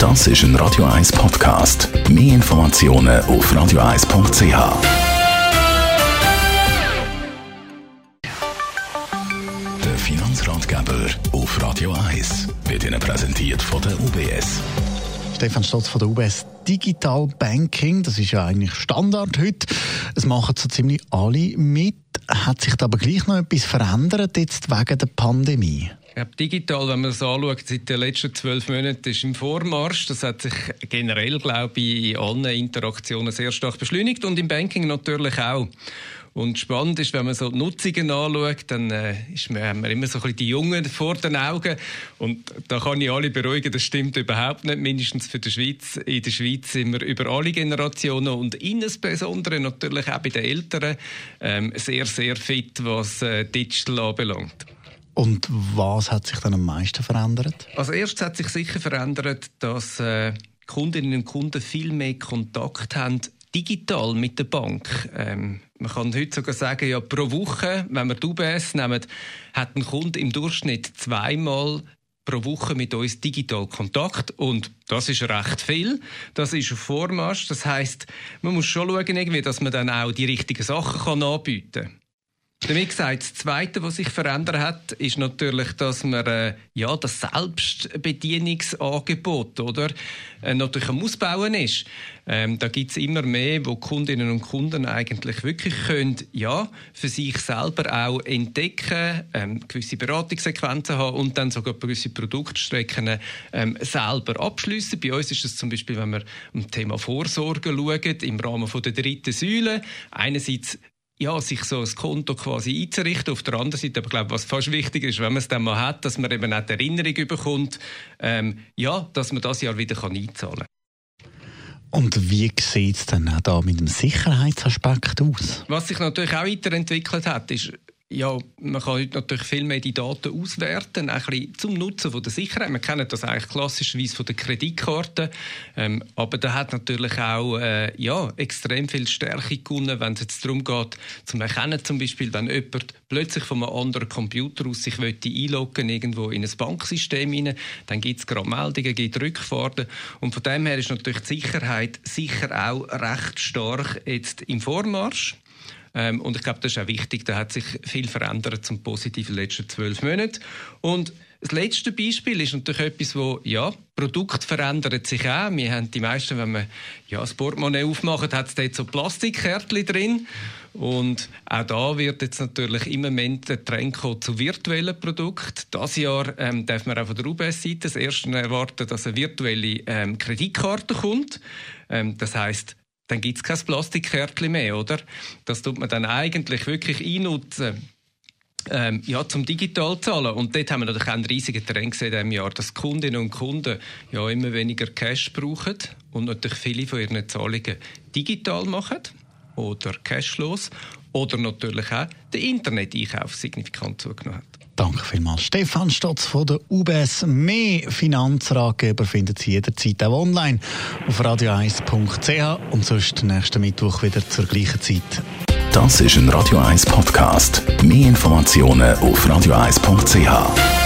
Das ist ein Radio 1 Podcast. Mehr Informationen auf radio1.ch. Der Finanzratgeber auf Radio 1 wird Ihnen präsentiert von der UBS. Stefan Stotz von der UBS. Digital Banking, das ist ja eigentlich Standard heute. Es machen so ziemlich alle mit. Hat sich da aber gleich noch etwas verändert jetzt wegen der Pandemie? Ja, digital, wenn man es anschaut, seit den letzten zwölf Monaten ist im Vormarsch. Das hat sich generell, glaube ich, in allen Interaktionen sehr stark beschleunigt und im Banking natürlich auch. Und spannend ist, wenn man so die Nutzungen anschaut, dann äh, ist man, haben wir immer so ein bisschen die Jungen vor den Augen. Und da kann ich alle beruhigen, das stimmt überhaupt nicht. Mindestens für die Schweiz. In der Schweiz sind wir über alle Generationen und insbesondere natürlich auch bei den Älteren ähm, sehr, sehr fit, was äh, Digital anbelangt. Und was hat sich dann am meisten verändert? Als erstes hat sich sicher verändert, dass äh, Kundinnen und Kunden viel mehr Kontakt haben digital mit der Bank. Ähm, man kann heute sogar sagen, ja, pro Woche, wenn wir die UBS nehmen, hat ein Kunde im Durchschnitt zweimal pro Woche mit uns digital Kontakt und das ist recht viel. Das ist ein Vormarsch. Das heißt, man muss schon schauen, irgendwie, dass man dann auch die richtigen Sachen kann anbieten kann. Damit gesagt, das Zweite, was sich verändert hat, ist natürlich, dass man äh, ja, das Selbstbedienungsangebot oder, äh, natürlich am Ausbauen ist. Ähm, da gibt es immer mehr, wo Kundinnen und Kunden eigentlich wirklich können, ja, für sich selber auch entdecken, ähm, gewisse Beratungssequenzen haben und dann sogar gewisse Produktstrecken ähm, selber abschließen. Bei uns ist es zum Beispiel, wenn wir am Thema Vorsorge schauen, im Rahmen von der dritten Säule, einerseits ja, sich so ein Konto quasi einzurichten. Auf der anderen Seite, aber ich glaube, was fast wichtiger ist, wenn man es dann mal hat, dass man eben auch die Erinnerung bekommt, ähm, ja, dass man das Jahr wieder einzahlen kann. Und wie sieht es dann auch da mit dem Sicherheitsaspekt aus? Was sich natürlich auch weiterentwickelt hat, ist ja, man kann heute natürlich viel mehr die Daten auswerten, ein bisschen zum Nutzen von der Sicherheit. Wir kennen das eigentlich klassischerweise von der Kreditkarte, ähm, aber da hat natürlich auch äh, ja, extrem viel Stärke gewonnen, wenn es jetzt darum geht, zu erkennen zum Beispiel, wenn jemand plötzlich von einem anderen Computer aus sich einloggen irgendwo in ein Banksystem rein, dann gibt es gerade Meldungen, gibt Rückfahrten und von dem her ist natürlich die Sicherheit sicher auch recht stark jetzt im Vormarsch. Ähm, und ich glaube, das ist auch wichtig. Da hat sich viel verändert zum Positiven in den letzten zwölf Monaten. Und das letzte Beispiel ist natürlich etwas, wo, ja, Produkt verändert sich auch. Wir haben die meisten, wenn man ja, das Portemonnaie aufmacht, hat es dort so Plastikkärtchen drin. Und auch da wird jetzt natürlich immer mehr der Trend kommen zu virtuellen Produkten. Das Jahr ähm, darf man auch von der UBS-Seite das erste erwarten, dass eine virtuelle ähm, Kreditkarte kommt. Ähm, das heißt dann gibt es kein Plastikkärtchen mehr, oder? Das tut man dann eigentlich wirklich einnutzen. Ähm, ja, zum digital zahlen. Und dort haben wir natürlich auch einen riesigen Trend gesehen in diesem Jahr, dass Kundinnen und Kunden ja immer weniger Cash brauchen und natürlich viele von ihren Zahlungen digital machen oder cashlos oder natürlich auch der Internet-Einkauf signifikant zugenommen hat. Danke vielmals. Stefan Stotz von der UBS. Mehr Finanzratgeber findet Sie jederzeit auch online auf radio1.ch und sonst nächsten Mittwoch wieder zur gleichen Zeit. Das ist ein Radio 1 Podcast. Mehr Informationen auf radio1.ch.